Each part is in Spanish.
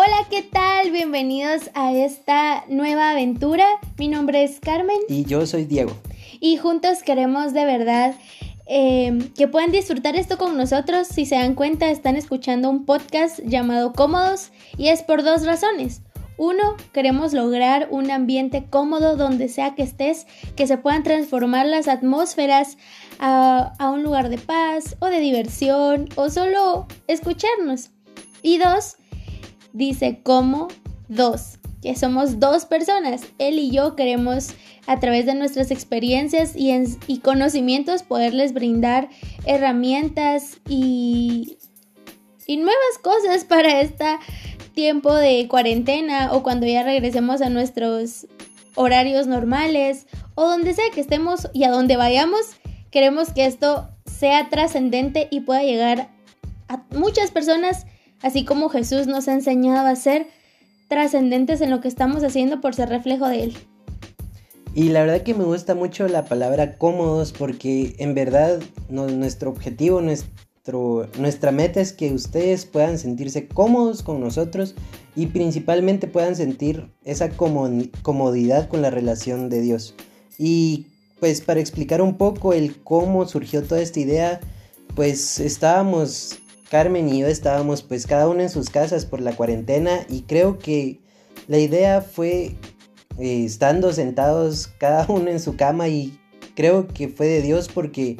Hola, ¿qué tal? Bienvenidos a esta nueva aventura. Mi nombre es Carmen. Y yo soy Diego. Y juntos queremos de verdad eh, que puedan disfrutar esto con nosotros. Si se dan cuenta, están escuchando un podcast llamado Cómodos y es por dos razones. Uno, queremos lograr un ambiente cómodo donde sea que estés, que se puedan transformar las atmósferas a, a, un lugar de paz o de diversión o solo escucharnos. Y dos, dice como dos, que somos dos personas. Él y yo queremos a través de nuestras experiencias y, en, y conocimientos poderles brindar herramientas y, y nuevas cosas para este tiempo de cuarentena o cuando ya regresemos a nuestros horarios normales o donde sea que estemos y a donde vayamos, queremos que esto sea trascendente y pueda llegar a muchas personas, así como Jesús nos ha enseñado a ser trascendentes en lo que estamos haciendo por ser reflejo de Él. Y la verdad que me gusta mucho la palabra cómodos porque en verdad no, nuestro objetivo, nuestro nuestra meta es que ustedes puedan sentirse cómodos con nosotros y principalmente puedan sentir esa comodidad con la relación de Dios. Y pues para explicar un poco el cómo surgió toda esta idea, pues estábamos, Carmen y yo estábamos pues cada uno en sus casas por la cuarentena y creo que la idea fue eh, estando sentados cada uno en su cama y creo que fue de Dios porque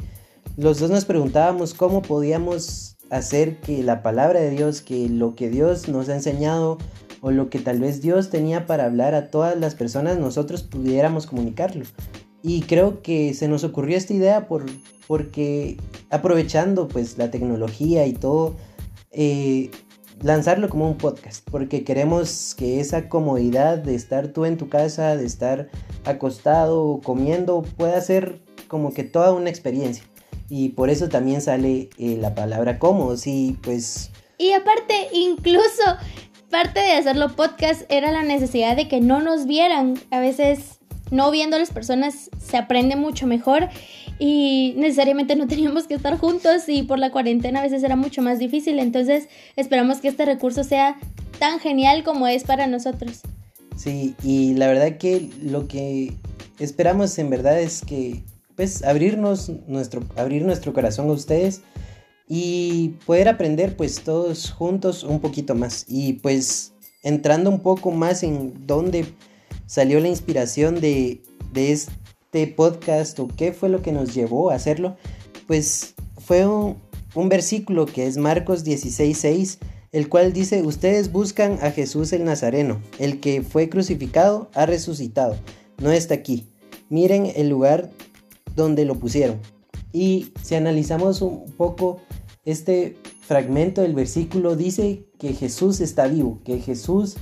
los dos nos preguntábamos cómo podíamos hacer que la palabra de Dios, que lo que Dios nos ha enseñado o lo que tal vez Dios tenía para hablar a todas las personas, nosotros pudiéramos comunicarlo. Y creo que se nos ocurrió esta idea por, porque aprovechando pues la tecnología y todo, eh, lanzarlo como un podcast, porque queremos que esa comodidad de estar tú en tu casa, de estar acostado comiendo, pueda ser como que toda una experiencia y por eso también sale eh, la palabra cómodos y pues... Y aparte, incluso parte de hacerlo podcast era la necesidad de que no nos vieran. A veces no viendo a las personas se aprende mucho mejor y necesariamente no teníamos que estar juntos y por la cuarentena a veces era mucho más difícil. Entonces esperamos que este recurso sea tan genial como es para nosotros. Sí, y la verdad que lo que esperamos en verdad es que pues abrirnos nuestro, abrir nuestro corazón a ustedes y poder aprender pues todos juntos un poquito más y pues entrando un poco más en dónde salió la inspiración de, de este podcast o qué fue lo que nos llevó a hacerlo, pues fue un, versículo que es Marcos 16:6, el cual dice, ustedes buscan a Jesús el Nazareno, el que fue crucificado, ha resucitado, no está aquí. Miren el lugar donde lo pusieron. Y si analizamos un poco este fragmento del versículo, dice que Jesús está vivo, que Jesús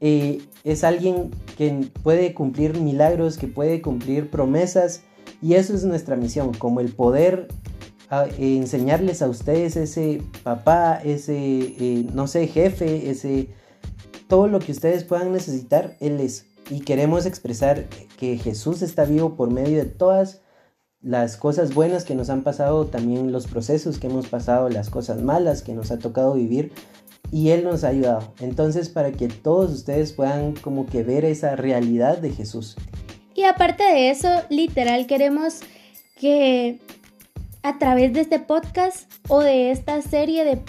eh, es alguien que puede cumplir milagros, que puede cumplir promesas, y eso es nuestra misión, como el poder enseñarles a ustedes ese papá, ese, eh, no sé, jefe, ese, todo lo que ustedes puedan necesitar, Él es. Y queremos expresar que Jesús está vivo por medio de todas las cosas buenas que nos han pasado, también los procesos que hemos pasado, las cosas malas que nos ha tocado vivir y Él nos ha ayudado. Entonces para que todos ustedes puedan como que ver esa realidad de Jesús. Y aparte de eso, literal queremos que a través de este podcast o de esta serie de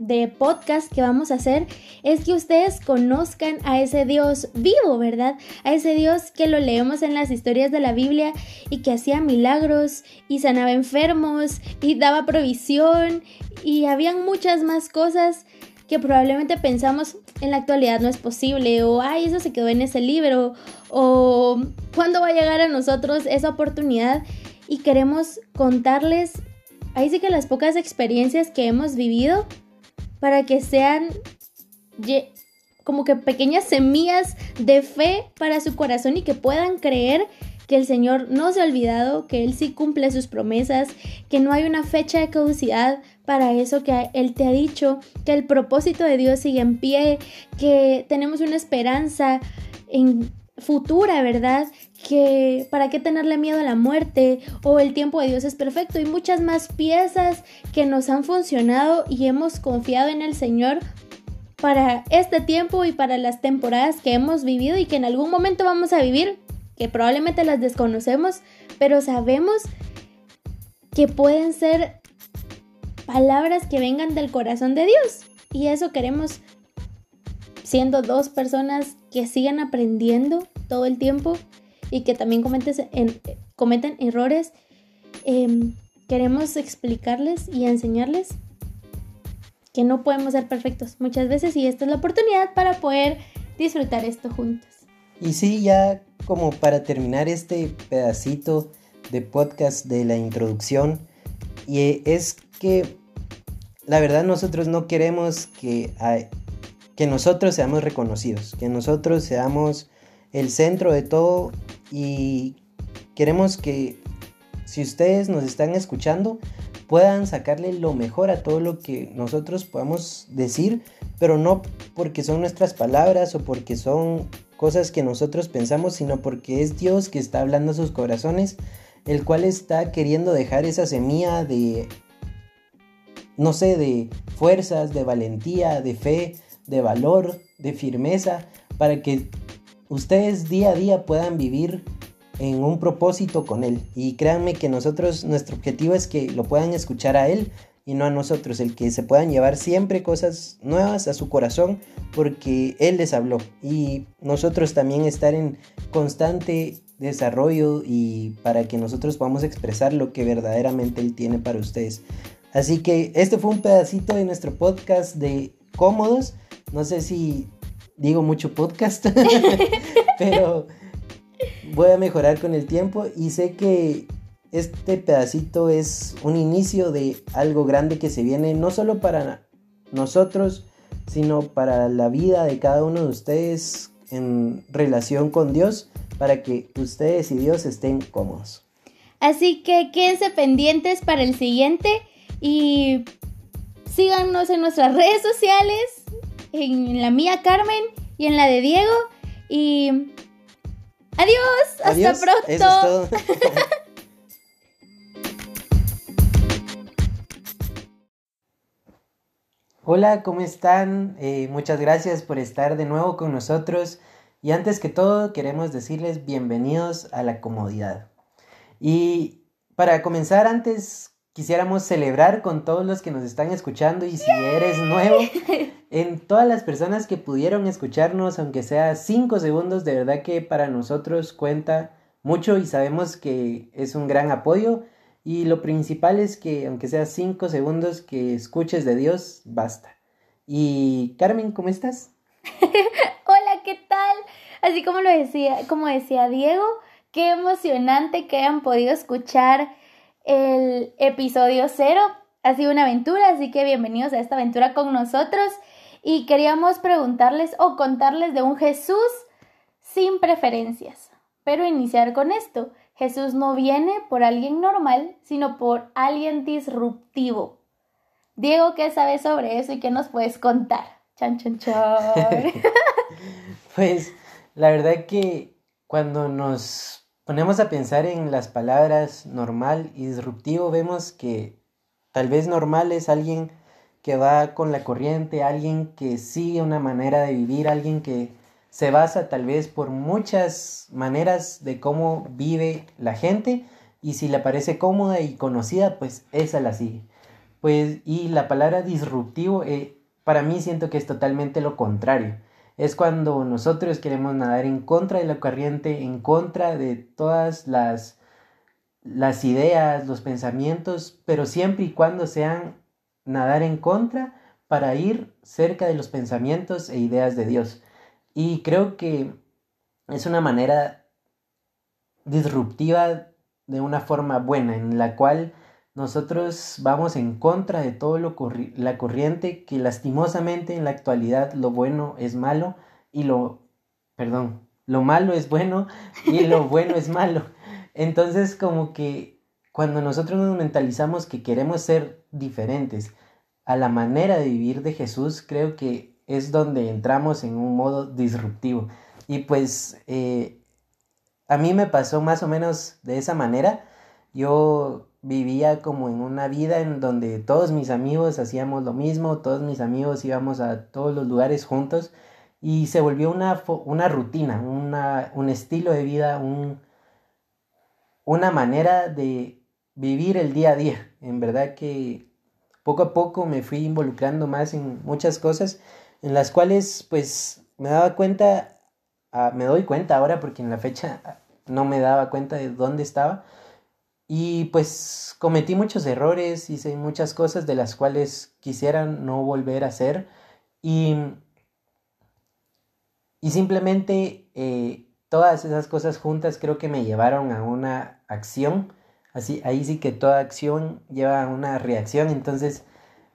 de podcast que vamos a hacer es que ustedes conozcan a ese Dios vivo, ¿verdad? A ese Dios que lo leemos en las historias de la Biblia y que hacía milagros y sanaba enfermos y daba provisión y habían muchas más cosas que probablemente pensamos en la actualidad no es posible o ay, eso se quedó en ese libro o cuándo va a llegar a nosotros esa oportunidad y queremos contarles ahí sí que las pocas experiencias que hemos vivido para que sean como que pequeñas semillas de fe para su corazón y que puedan creer que el Señor no se ha olvidado, que Él sí cumple sus promesas, que no hay una fecha de caducidad para eso que Él te ha dicho, que el propósito de Dios sigue en pie, que tenemos una esperanza en futura, ¿verdad? Que para qué tenerle miedo a la muerte o el tiempo de Dios es perfecto y muchas más piezas que nos han funcionado y hemos confiado en el Señor para este tiempo y para las temporadas que hemos vivido y que en algún momento vamos a vivir, que probablemente las desconocemos, pero sabemos que pueden ser palabras que vengan del corazón de Dios. Y eso queremos siendo dos personas que sigan aprendiendo todo el tiempo y que también cometen, errores. Em, queremos explicarles y enseñarles que no podemos ser perfectos muchas veces y esta es la oportunidad para poder disfrutar esto juntos. Y sí, ya como para terminar este pedacito de podcast de la introducción, y es que la verdad nosotros no queremos que, que nosotros seamos reconocidos, que nosotros seamos el centro de todo y queremos que si ustedes nos están escuchando puedan sacarle lo mejor a todo lo que nosotros podamos decir, pero no porque son nuestras palabras o porque son cosas que nosotros pensamos, sino porque es Dios que está hablando a sus corazones, el cual está queriendo dejar esa semilla de, no sé, de fuerzas, de valentía, de fe, de valor, de firmeza, para que ustedes día a día puedan vivir en un propósito con Él. Y créanme que nosotros, nuestro objetivo es que lo puedan escuchar a Él y no a nosotros, el que se puedan llevar siempre cosas nuevas a su corazón porque Él les habló. Y nosotros también estar en constante desarrollo y para que nosotros podamos expresar lo que verdaderamente Él tiene para ustedes. Así que este fue un pedacito de nuestro podcast de cómodos. No sé si digo mucho podcast, pero voy a mejorar con el tiempo y sé que este pedacito es un inicio de algo grande que se viene no solo para nosotros, sino para la vida de cada uno de ustedes en relación con Dios, para que ustedes y Dios estén cómodos. Así que quédense pendientes para el siguiente y síganos en nuestras redes sociales, en la mía Carmen y en la de Diego. Y Adiós, hasta pronto. Hola, ¿cómo están? Eh, muchas gracias por estar de nuevo con nosotros. Y antes que todo, queremos decirles bienvenidos a la comodidad. Y para comenzar, antes quisiéramos celebrar con todos los que nos están escuchando y si eres nuevo, en todas las personas que pudieron escucharnos, aunque sea cinco segundos, de verdad que para nosotros cuenta mucho y sabemos que es un gran apoyo. Y lo principal es que, aunque sea cinco segundos que escuches de Dios, basta. Y Carmen, ¿cómo estás? Hola, ¿qué tal? Así como lo decía, como decía Diego, qué emocionante que hayan podido escuchar el episodio cero. Ha sido una aventura, así que bienvenidos a esta aventura con nosotros. Y queríamos preguntarles o contarles de un Jesús sin preferencias. Pero iniciar con esto. Jesús no viene por alguien normal, sino por alguien disruptivo. Diego, ¿qué sabes sobre eso y qué nos puedes contar? Chan, chan, chan. pues la verdad que cuando nos ponemos a pensar en las palabras normal y disruptivo, vemos que tal vez normal es alguien que va con la corriente, alguien que sigue una manera de vivir, alguien que se basa tal vez por muchas maneras de cómo vive la gente y si le parece cómoda y conocida, pues esa la sigue. Pues y la palabra disruptivo eh, para mí siento que es totalmente lo contrario es cuando nosotros queremos nadar en contra de la corriente, en contra de todas las, las ideas, los pensamientos, pero siempre y cuando sean nadar en contra para ir cerca de los pensamientos e ideas de Dios. Y creo que es una manera disruptiva de una forma buena, en la cual nosotros vamos en contra de todo lo la corriente que lastimosamente en la actualidad lo bueno es malo y lo perdón, lo malo es bueno y lo bueno es malo. Entonces como que cuando nosotros nos mentalizamos que queremos ser diferentes a la manera de vivir de Jesús, creo que es donde entramos en un modo disruptivo. Y pues eh, a mí me pasó más o menos de esa manera. Yo vivía como en una vida en donde todos mis amigos hacíamos lo mismo, todos mis amigos íbamos a todos los lugares juntos y se volvió una, una rutina, una, un estilo de vida, un, una manera de vivir el día a día. En verdad que poco a poco me fui involucrando más en muchas cosas en las cuales pues me daba cuenta, ah, me doy cuenta ahora porque en la fecha no me daba cuenta de dónde estaba, y pues cometí muchos errores, hice muchas cosas de las cuales quisiera no volver a hacer. Y, y simplemente eh, todas esas cosas juntas creo que me llevaron a una acción. Así, ahí sí que toda acción lleva a una reacción. Entonces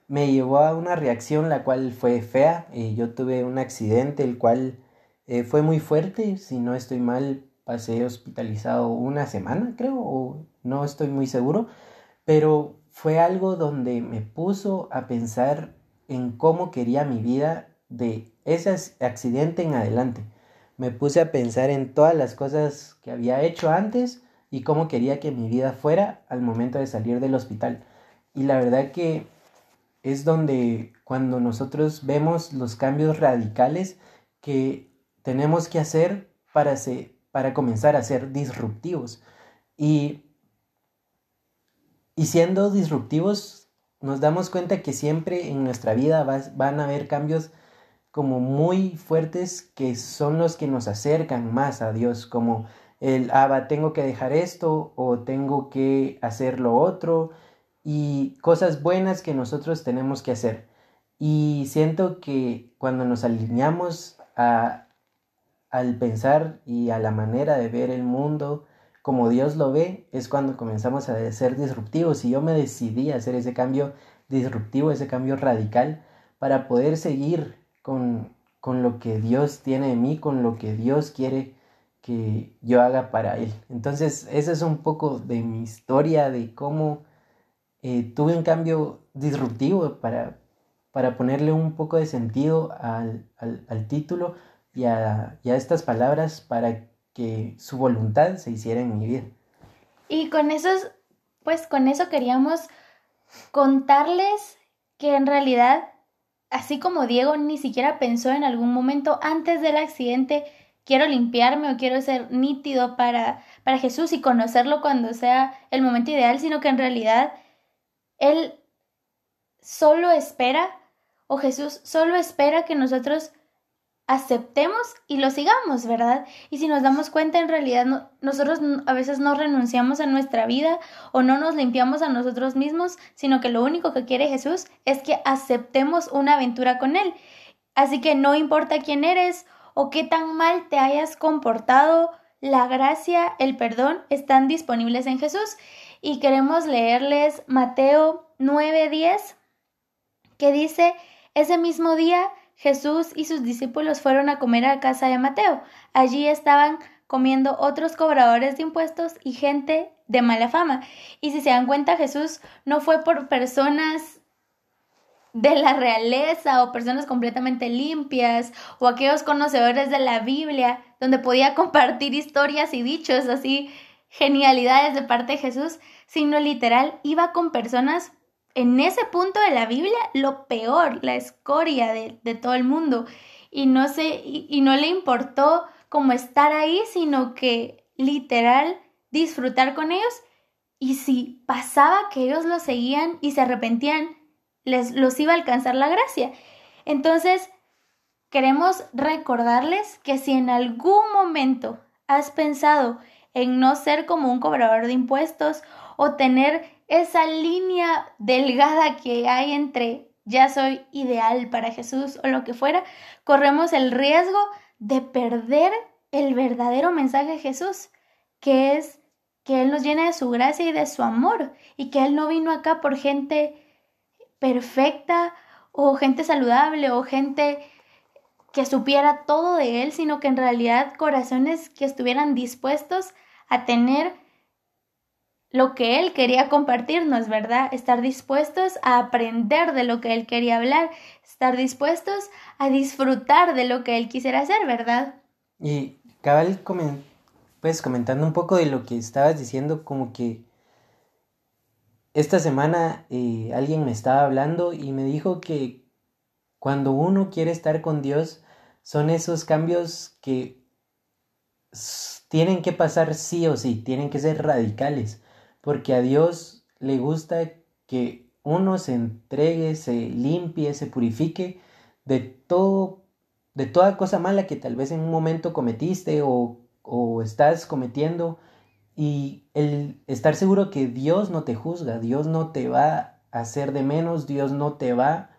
me llevó a una reacción la cual fue fea. Eh, yo tuve un accidente el cual eh, fue muy fuerte. Si no estoy mal, pasé hospitalizado una semana, creo, o no estoy muy seguro, pero fue algo donde me puso a pensar en cómo quería mi vida de ese accidente en adelante. Me puse a pensar en todas las cosas que había hecho antes y cómo quería que mi vida fuera al momento de salir del hospital. Y la verdad que es donde cuando nosotros vemos los cambios radicales que tenemos que hacer para, ser para comenzar a ser disruptivos. Y, y siendo disruptivos, nos damos cuenta que siempre en nuestra vida van a haber cambios como muy fuertes que son los que nos acercan más a Dios, como el, ah, tengo que dejar esto o tengo que hacer lo otro y cosas buenas que nosotros tenemos que hacer. Y siento que cuando nos alineamos a, al pensar y a la manera de ver el mundo como Dios lo ve, es cuando comenzamos a ser disruptivos. Y yo me decidí a hacer ese cambio disruptivo, ese cambio radical, para poder seguir con, con lo que Dios tiene de mí, con lo que Dios quiere que yo haga para Él. Entonces, esa es un poco de mi historia, de cómo eh, tuve un cambio disruptivo para, para ponerle un poco de sentido al, al, al título y a, estas palabras para que su voluntad se hiciera en mi vida. Y con esos, pues con eso queríamos contarles que en realidad, así como Diego ni siquiera pensó en algún momento antes del accidente, quiero limpiarme o quiero ser nítido para, para Jesús y conocerlo cuando sea el momento ideal, sino que en realidad Él solo espera, o Jesús solo espera que nosotros aceptemos y lo sigamos, ¿verdad? Y si nos damos cuenta, en realidad nosotros a veces no renunciamos a nuestra vida o no nos limpiamos a nosotros mismos, sino que lo único que quiere Jesús es que aceptemos una aventura con Él. Así que no importa quién eres o qué tan mal te hayas comportado, la gracia, el perdón están disponibles en Jesús. Y queremos leerles Mateo 9:10, que dice, ese mismo día, Jesús y sus discípulos fueron a comer a casa de Mateo. Allí estaban comiendo otros cobradores de impuestos y gente de mala fama. Y si se dan cuenta, Jesús no fue por personas de la realeza o personas completamente limpias o aquellos conocedores de la Biblia donde podía compartir historias y dichos así genialidades de parte de Jesús, sino literal iba con personas en ese punto de la Biblia lo peor, la escoria de, todo el mundo. Y no, sé, y, no le importó como estar ahí, sino que literal disfrutar con ellos. Y si pasaba que ellos lo seguían y se arrepentían, les los iba a alcanzar la gracia. Entonces, queremos recordarles que si en algún momento has pensado en no ser como un cobrador de impuestos o tener esa línea delgada que hay entre ya soy ideal para Jesús o lo que fuera, corremos el riesgo de perder el verdadero mensaje de Jesús, que es que Él nos llena de su gracia y de su amor, y que Él no vino acá por gente perfecta o gente saludable o gente que supiera todo de Él, sino que en realidad corazones que estuvieran dispuestos a tener lo que Él quería compartirnos, ¿verdad? Estar dispuestos a aprender de lo que Él quería hablar, estar dispuestos a disfrutar de lo que Él quisiera hacer, ¿verdad? Y cabal, pues comentando un poco de lo que estabas diciendo, como que esta semana eh, alguien me estaba hablando y me dijo que cuando uno quiere estar con Dios son esos cambios que tienen que pasar sí o sí, tienen que ser radicales, porque a Dios le gusta que uno se entregue, se limpie, se purifique de todo, de toda cosa mala que tal vez en un momento cometiste o, estás cometiendo. Y el estar seguro que Dios no te juzga, Dios no te va a hacer de menos, Dios no te va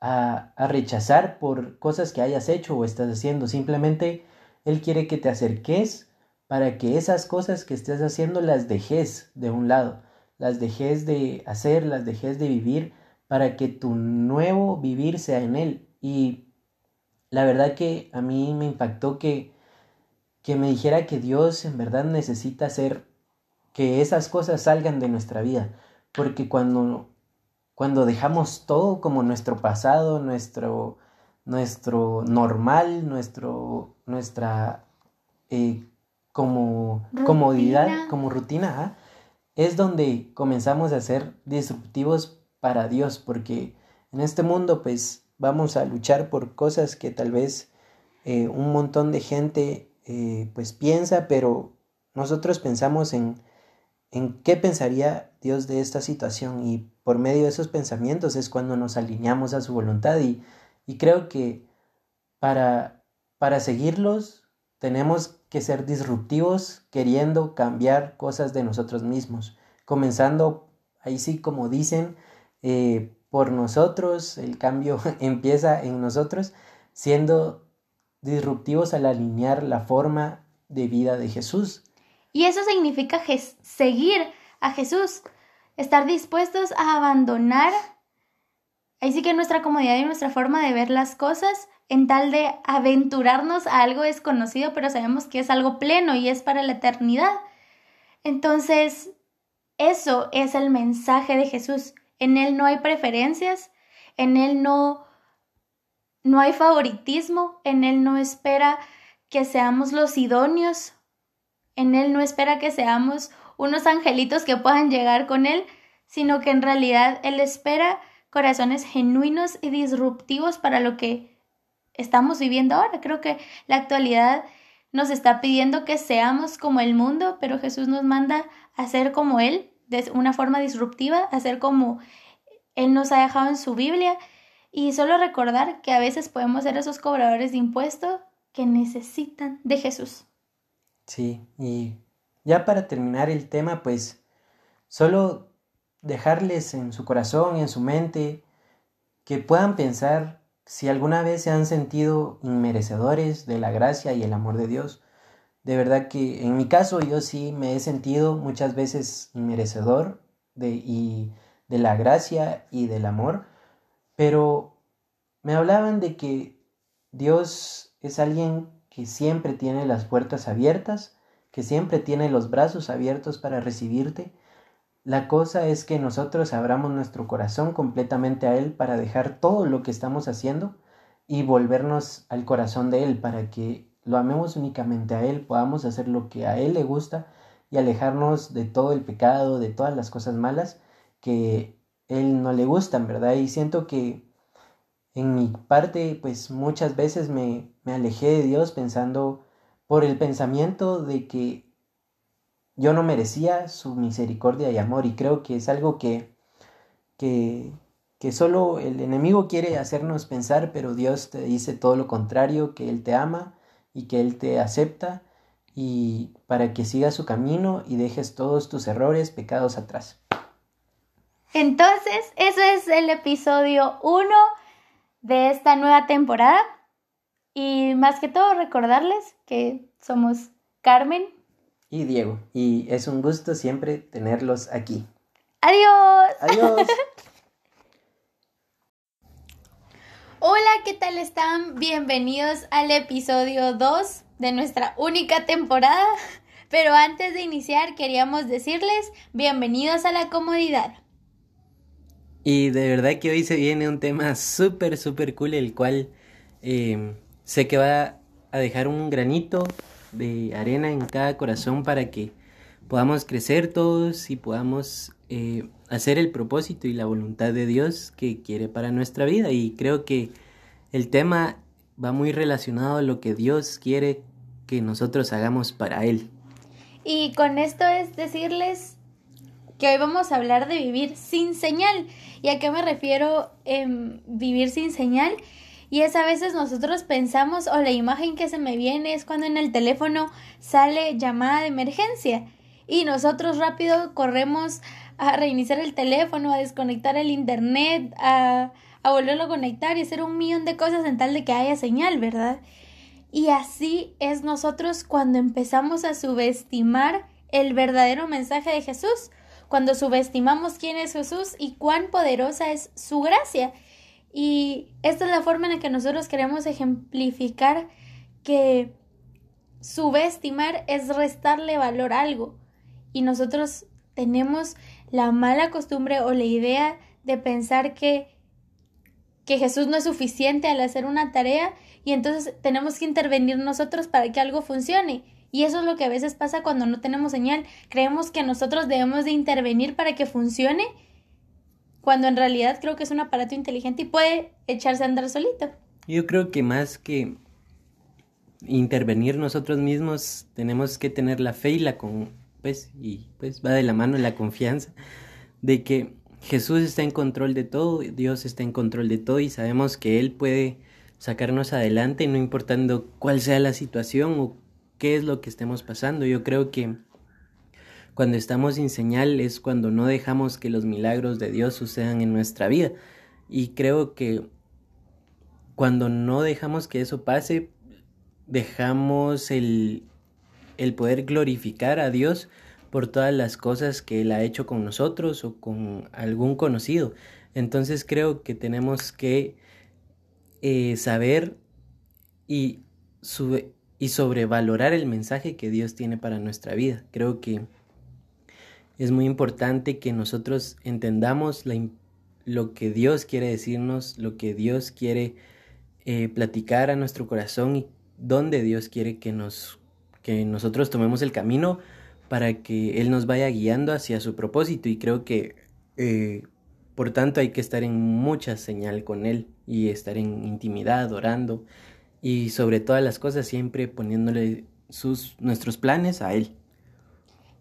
a rechazar por cosas que hayas hecho o estás haciendo, simplemente Él quiere que te acerques para que esas cosas que estés haciendo las dejes de un lado, las dejes de hacer, las dejes de vivir, para que tu nuevo vivir sea en Él. Y la verdad que a mí me impactó que que me dijera que Dios en verdad necesita hacer que esas cosas salgan de nuestra vida, porque cuando cuando dejamos todo como nuestro pasado, nuestro nuestro normal, nuestro nuestra eh, como comodidad, como rutina, es donde comenzamos a ser disruptivos para Dios, porque en este mundo pues vamos a luchar por cosas que tal vez eh, un montón de gente eh, pues piensa, pero nosotros pensamos en, en qué pensaría Dios de esta situación y por medio de esos pensamientos es cuando nos alineamos a su voluntad y, y creo que para, para seguirlos tenemos que ser disruptivos queriendo cambiar cosas de nosotros mismos, comenzando ahí sí como dicen eh, por nosotros, el cambio empieza en nosotros, siendo disruptivos al alinear la forma de vida de Jesús. Y eso significa seguir a Jesús, estar dispuestos a abandonar, ahí sí que nuestra comodidad y nuestra forma de ver las cosas en tal de aventurarnos a algo desconocido, pero sabemos que es algo pleno y es para la eternidad. Entonces, eso es el mensaje de Jesús. En Él no hay preferencias, en Él no no hay favoritismo, en Él no espera que seamos los idóneos, en Él no espera que seamos unos angelitos que puedan llegar con Él, sino que en realidad Él espera corazones genuinos y disruptivos para lo que estamos viviendo ahora. Creo que la actualidad nos está pidiendo que seamos como el mundo, pero Jesús nos manda a ser como Él, de una forma disruptiva, a como Él nos ha dejado en su Biblia y solo recordar que a veces podemos ser esos cobradores de impuestos que necesitan de Jesús. Sí, y ya para terminar el tema, pues solo dejarles en su corazón en su mente que puedan pensar si alguna vez se han sentido inmerecedores de la gracia y el amor de Dios. De verdad que en mi caso yo sí me he sentido muchas veces inmerecedor de, y de la gracia y del amor, pero me hablaban de que Dios es alguien que siempre tiene las puertas abiertas, que siempre tiene los brazos abiertos para recibirte. La cosa es que nosotros abramos nuestro corazón completamente a Él para dejar todo lo que estamos haciendo y volvernos al corazón de Él para que lo amemos únicamente a Él, podamos hacer lo que a Él le gusta y alejarnos de todo el pecado, de todas las cosas malas que él no le gustan, ¿verdad? Y siento que en mi parte, pues muchas veces me, me alejé de Dios pensando por el pensamiento de que yo no merecía su misericordia y amor y creo que es algo que, que, que solo el enemigo quiere hacernos pensar, pero Dios te dice todo lo contrario, que Él te ama y que Él te acepta y para que sigas su camino y dejes todos tus errores, pecados atrás. Entonces, eso es el episodio 1 de esta nueva temporada. Y más que todo, recordarles que somos Carmen y Diego. Y es un gusto siempre tenerlos aquí. Adiós. Adiós. Hola, ¿qué tal están? Bienvenidos al episodio 2 de nuestra única temporada. Pero antes de iniciar, queríamos decirles bienvenidos a la comodidad. Y de verdad que hoy se viene un tema súper, súper cool, el cual eh, sé que va a dejar un granito de arena en cada corazón para que podamos crecer todos y podamos eh, hacer el propósito y la voluntad de Dios que quiere para nuestra vida. Y creo que el tema va muy relacionado a lo que Dios quiere que nosotros hagamos para Él. Y con esto es decirles que hoy vamos a hablar de vivir sin señal. ¿Y a qué me refiero en vivir sin señal? Y es a veces nosotros pensamos o la imagen que se me viene es cuando en el teléfono sale llamada de emergencia y nosotros rápido corremos a reiniciar el teléfono, a desconectar el internet, a, a volverlo a conectar y hacer un millón de cosas en tal de que haya señal, ¿verdad? Y así es nosotros cuando empezamos a subestimar el verdadero mensaje de Jesús, cuando subestimamos quién es Jesús y cuán poderosa es su gracia. Y esta es la forma en la que nosotros queremos ejemplificar que subestimar es restarle valor a algo. Y nosotros tenemos la mala costumbre o la idea de pensar que, que Jesús no es suficiente al hacer una tarea y entonces tenemos que intervenir nosotros para que algo funcione. Y eso es lo que a veces pasa cuando no tenemos señal. Creemos que nosotros debemos de intervenir para que funcione, cuando en realidad creo que es un aparato inteligente y puede echarse a andar solito. Yo creo que más que intervenir nosotros mismos, tenemos que tener la fe y la con pues y pues va de la mano la confianza de que Jesús está en control de todo, Dios está en control de todo y sabemos que él puede sacarnos adelante no importando cuál sea la situación o qué es lo que estemos pasando. Yo creo que cuando estamos sin señal es cuando no dejamos que los milagros de Dios sucedan en nuestra vida. Y creo que cuando no dejamos que eso pase, dejamos el, el poder glorificar a Dios por todas las cosas que Él ha hecho con nosotros o con algún conocido. Entonces creo que tenemos que eh, saber y, y sobrevalorar el mensaje que Dios tiene para nuestra vida. Creo que es muy importante que nosotros entendamos lo que Dios quiere decirnos, lo que Dios quiere eh, platicar a nuestro corazón y dónde Dios quiere que, nos, que nosotros tomemos el camino para que Él nos vaya guiando hacia su propósito. Y creo que eh, por tanto, hay que estar en mucha señal con Él y estar en intimidad, orando y sobre todas las cosas siempre poniéndole sus, nuestros planes a Él.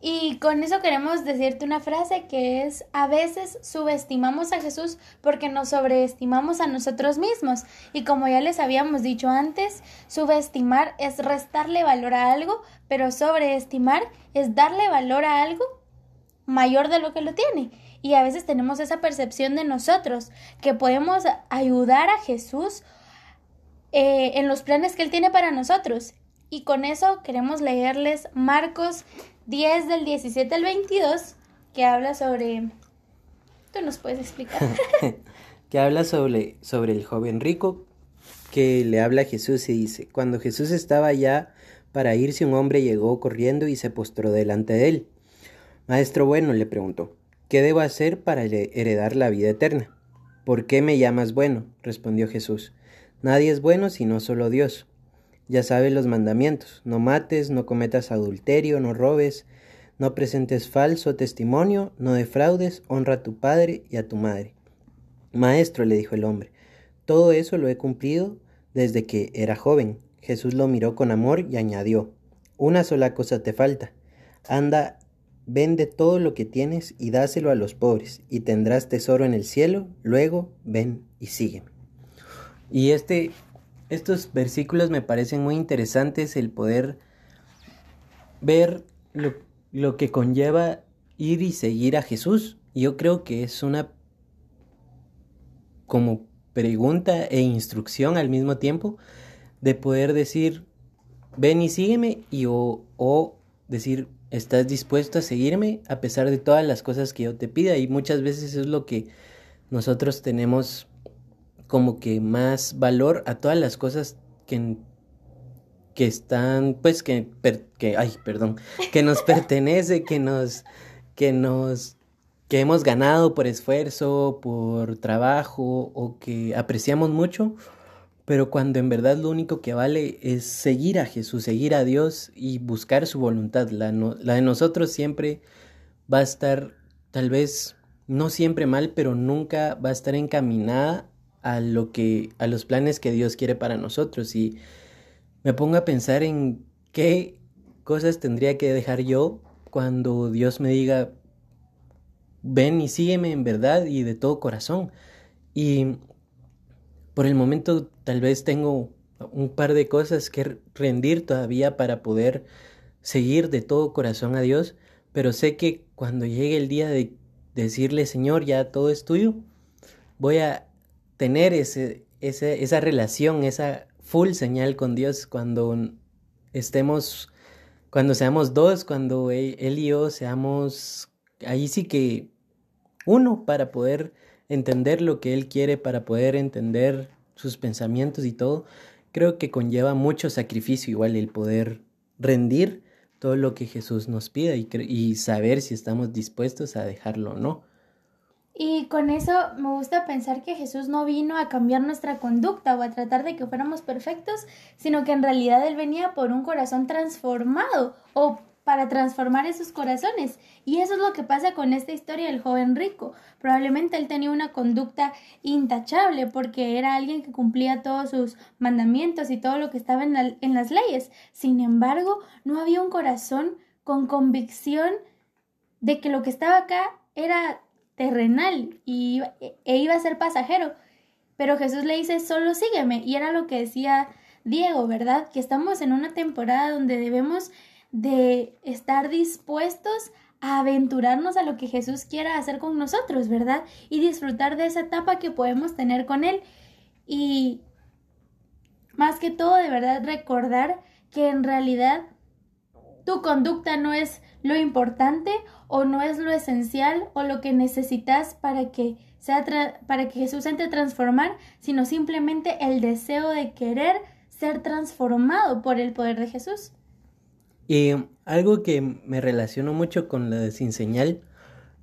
Y con eso queremos decirte una frase que es, a veces subestimamos a Jesús porque nos sobreestimamos a nosotros mismos. Y como ya les habíamos dicho antes, subestimar es restarle valor a algo, pero sobreestimar es darle valor a algo mayor de lo que lo tiene. Y a veces tenemos esa percepción de nosotros, que podemos ayudar a Jesús eh, en los planes que Él tiene para nosotros. Y con eso queremos leerles Marcos 10 del 17 al 22, que habla sobre... ¿Tú nos puedes explicar? que habla sobre, sobre el joven rico que le habla a Jesús y dice, cuando Jesús estaba ya para irse, un hombre llegó corriendo y se postró delante de él. Maestro bueno, le preguntó, ¿Qué debo hacer para heredar la vida eterna? ¿Por qué me llamas bueno? respondió Jesús. Nadie es bueno sino solo Dios. Ya sabes los mandamientos. No mates, no cometas adulterio, no robes, no presentes falso testimonio, no defraudes, honra a tu padre y a tu madre. Maestro, le dijo el hombre, todo eso lo he cumplido desde que era joven. Jesús lo miró con amor y añadió, una sola cosa te falta. Anda Vende todo lo que tienes y dáselo a los pobres, y tendrás tesoro en el cielo. Luego ven y sígueme. Y este, estos versículos me parecen muy interesantes el poder ver lo, que conlleva ir y seguir a Jesús. Yo creo que es una como pregunta e instrucción al mismo tiempo de poder decir ven y sígueme y o, o decir ¿Estás dispuesto a seguirme a pesar de todas las cosas que yo te pida? Y muchas veces es lo que nosotros tenemos como que más valor a todas las cosas que, que están, pues que, que, ay, perdón, que nos pertenece, que nos, que nos, que hemos ganado por esfuerzo, por trabajo o que apreciamos mucho pero cuando en verdad lo único que vale es seguir a Jesús, seguir a Dios y buscar su voluntad. La, la de nosotros siempre va a estar tal vez no siempre mal, pero nunca va a estar encaminada a lo que a los planes que Dios quiere para nosotros y me pongo a pensar en qué cosas tendría que dejar yo cuando Dios me diga ven y sígueme en verdad y de todo corazón. Y por el momento tal vez tengo un par de cosas que rendir todavía para poder seguir de todo corazón a Dios, pero sé que cuando llegue el día de decirle, Señor, ya todo es tuyo, voy a tener ese, esa relación, esa full señal con Dios cuando estemos, cuando seamos dos, cuando él, y yo seamos, ahí sí que uno para poder entender lo que Él quiere, para poder entender sus pensamientos y todo, creo que conlleva mucho sacrificio igual el poder rendir todo lo que Jesús nos pida y saber si estamos dispuestos a dejarlo o no. Y con eso me gusta pensar que Jesús no vino a cambiar nuestra conducta o a tratar de que fuéramos perfectos, sino que en realidad Él venía por un corazón transformado o para transformar esos corazones. Y eso es lo que pasa con esta historia del joven rico. Probablemente él tenía una conducta intachable porque era alguien que cumplía todos sus mandamientos y todo lo que estaba en, en las leyes. Sin embargo, no había un corazón con convicción de que lo que estaba acá era terrenal y, e iba a ser pasajero. Pero Jesús le dice, solo sígueme. Y era lo que decía Diego, ¿verdad? Que estamos en una temporada donde debemos de estar dispuestos a aventurarnos a lo que Jesús quiera hacer con nosotros, ¿verdad? Y disfrutar de esa etapa que podemos tener con Él. Y más que todo, de verdad, recordar que en realidad tu conducta no es lo importante o no es lo esencial o lo que necesitas para que sea para que Jesús entre transformar, sino simplemente el deseo de querer ser transformado por el poder de Jesús. Y algo que me relaciono mucho con la de sin señal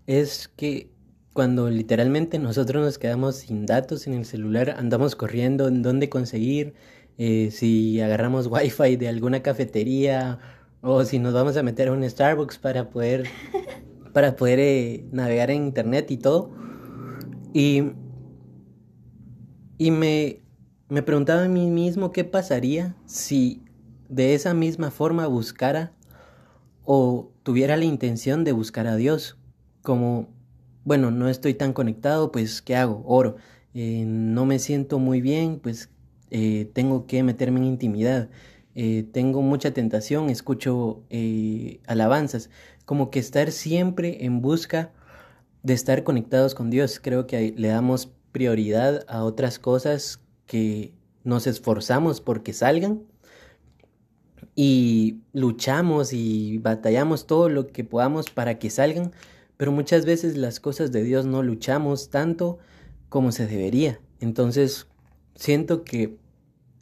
es que cuando literalmente nosotros nos quedamos sin datos en el celular, andamos corriendo en dónde conseguir, eh, si agarramos wifi de alguna cafetería o si nos vamos a meter a un Starbucks para poder, para poder eh, navegar en internet y todo. Y, y me, me preguntaba a mí mismo qué pasaría si de esa misma forma buscara o tuviera la intención de buscar a Dios, como, bueno, no estoy tan conectado, pues, ¿qué hago? Oro. Eh, no me siento muy bien, pues, eh, tengo que meterme en intimidad. Eh, tengo mucha tentación, escucho alabanzas, como que estar siempre en busca de estar conectados con Dios. Creo que le damos prioridad a otras cosas que nos esforzamos porque salgan y luchamos y batallamos todo lo que podamos para que salgan, pero muchas veces las cosas de Dios no luchamos tanto como se debería. Entonces, siento que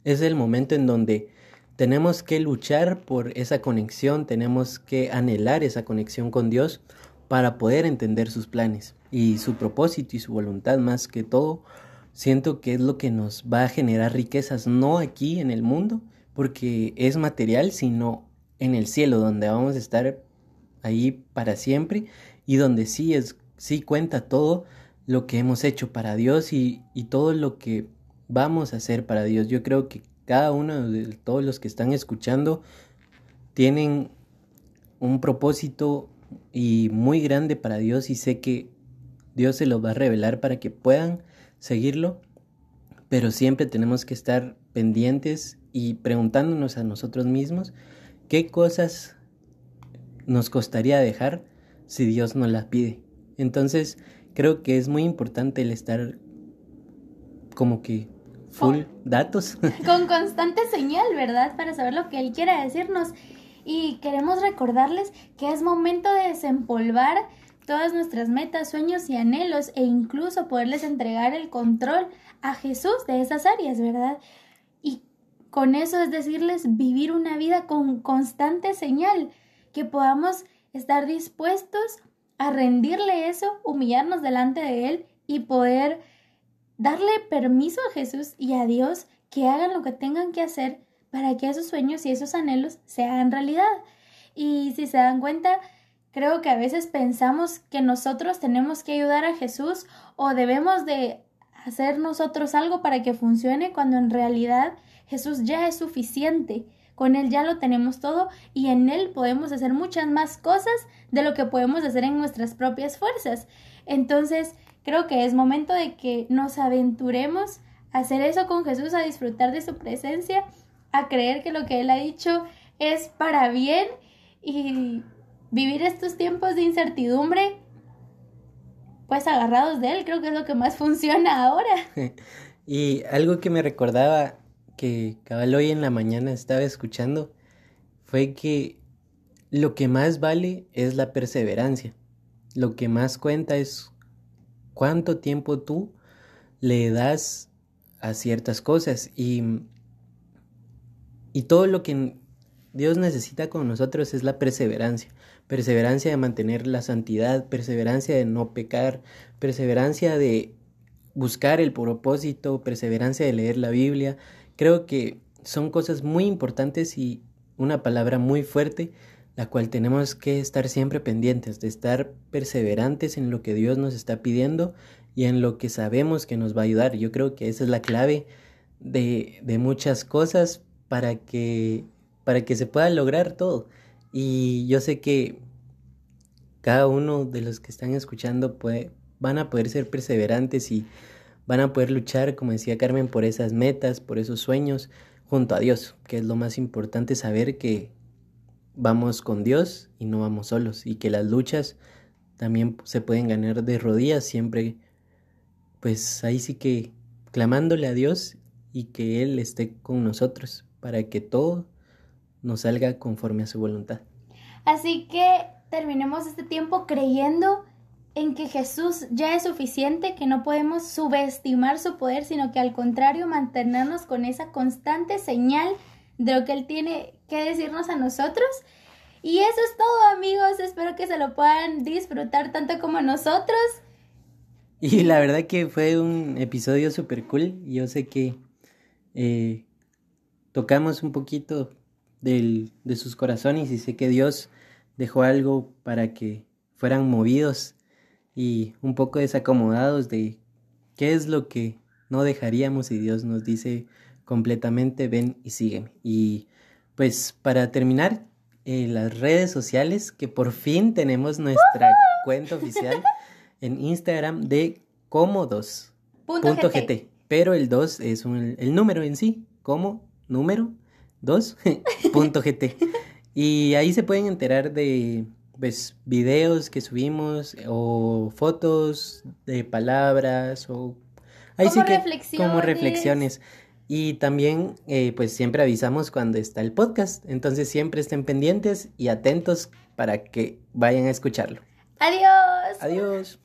es el momento en donde tenemos que luchar por esa conexión, tenemos que anhelar esa conexión con Dios para poder entender sus planes y su propósito y su voluntad más que todo. Siento que es lo que nos va a generar riquezas, no aquí en el mundo, porque es material, sino en el cielo, donde vamos a estar ahí para siempre y donde sí es, sí cuenta todo lo que hemos hecho para Dios y, y todo lo que vamos a hacer para Dios. Yo creo que cada uno de todos los que están escuchando tienen un propósito y muy grande para Dios y sé que Dios se lo va a revelar para que puedan seguirlo, pero siempre tenemos que estar pendientes y preguntándonos a nosotros mismos qué cosas nos costaría dejar si Dios nos las pide. Entonces, creo que es muy importante el estar como que full datos. Con constante señal, ¿verdad? Para saber lo que Él quiere decirnos. Y queremos recordarles que es momento de desempolvar todas nuestras metas, sueños y anhelos e incluso poderles entregar el control a Jesús de esas áreas, ¿verdad? Con eso es decirles vivir una vida con constante señal, que podamos estar dispuestos a rendirle eso, humillarnos delante de Él y poder darle permiso a Jesús y a Dios que hagan lo que tengan que hacer para que esos sueños y esos anhelos se hagan realidad. Y si se dan cuenta, Creo que a veces pensamos que nosotros tenemos que ayudar a Jesús o debemos de hacer nosotros algo para que funcione cuando en realidad Jesús ya es suficiente. Con Él ya lo tenemos todo y en Él podemos hacer muchas más cosas de lo que podemos hacer en nuestras propias fuerzas. Entonces, creo que es momento de que nos aventuremos a hacer eso con Jesús, a disfrutar de su presencia, a creer que lo que Él ha dicho es para bien y vivir estos tiempos de incertidumbre, pues agarrados de Él, creo que es lo que más funciona ahora. y algo que me recordaba que cabal hoy en la mañana estaba escuchando fue que lo que más vale es la perseverancia. Lo que más cuenta es cuánto tiempo tú le das a ciertas cosas y, y todo lo que Dios necesita con nosotros es la perseverancia. Perseverancia de mantener la santidad, perseverancia de no pecar, perseverancia de buscar el propósito, perseverancia de leer la Biblia, Creo que son cosas muy importantes y una palabra muy fuerte, la cual tenemos que estar siempre pendientes, de estar perseverantes en lo que Dios nos está pidiendo y en lo que sabemos que nos va a ayudar. Yo creo que esa es la clave de, de muchas cosas para que, para que se pueda lograr todo. Y yo sé que cada uno de los que están escuchando puede, van a poder ser perseverantes y van a poder luchar, como decía Carmen, por esas metas, por esos sueños, junto a Dios, que es lo más importante saber que vamos con Dios y no vamos solos, y que las luchas también se pueden ganar de rodillas, siempre, pues ahí sí que clamándole a Dios y que Él esté con nosotros para que todo nos salga conforme a su voluntad. Así que terminemos este tiempo creyendo en que Jesús ya es suficiente, que no podemos subestimar su poder, sino que al contrario mantenernos con esa constante señal de lo que Él tiene que decirnos a nosotros. Y eso es todo amigos, espero que se lo puedan disfrutar tanto como nosotros. Y la verdad que fue un episodio súper cool, yo sé que eh, tocamos un poquito del, de sus corazones y sé que Dios dejó algo para que fueran movidos y un poco desacomodados de qué es lo que no dejaríamos y Dios nos dice completamente ven y sígueme. Y pues para terminar, eh, las redes sociales, que por fin tenemos nuestra cuenta oficial en Instagram de como2.gt. Pero el 2 es el número en sí, como número 2.gt. y ahí se pueden enterar de pues videos que subimos o fotos de palabras o ahí sí que como reflexiones y también eh, pues siempre avisamos cuando está el podcast. Entonces siempre estén pendientes y atentos para que vayan a escucharlo. Adiós. Adiós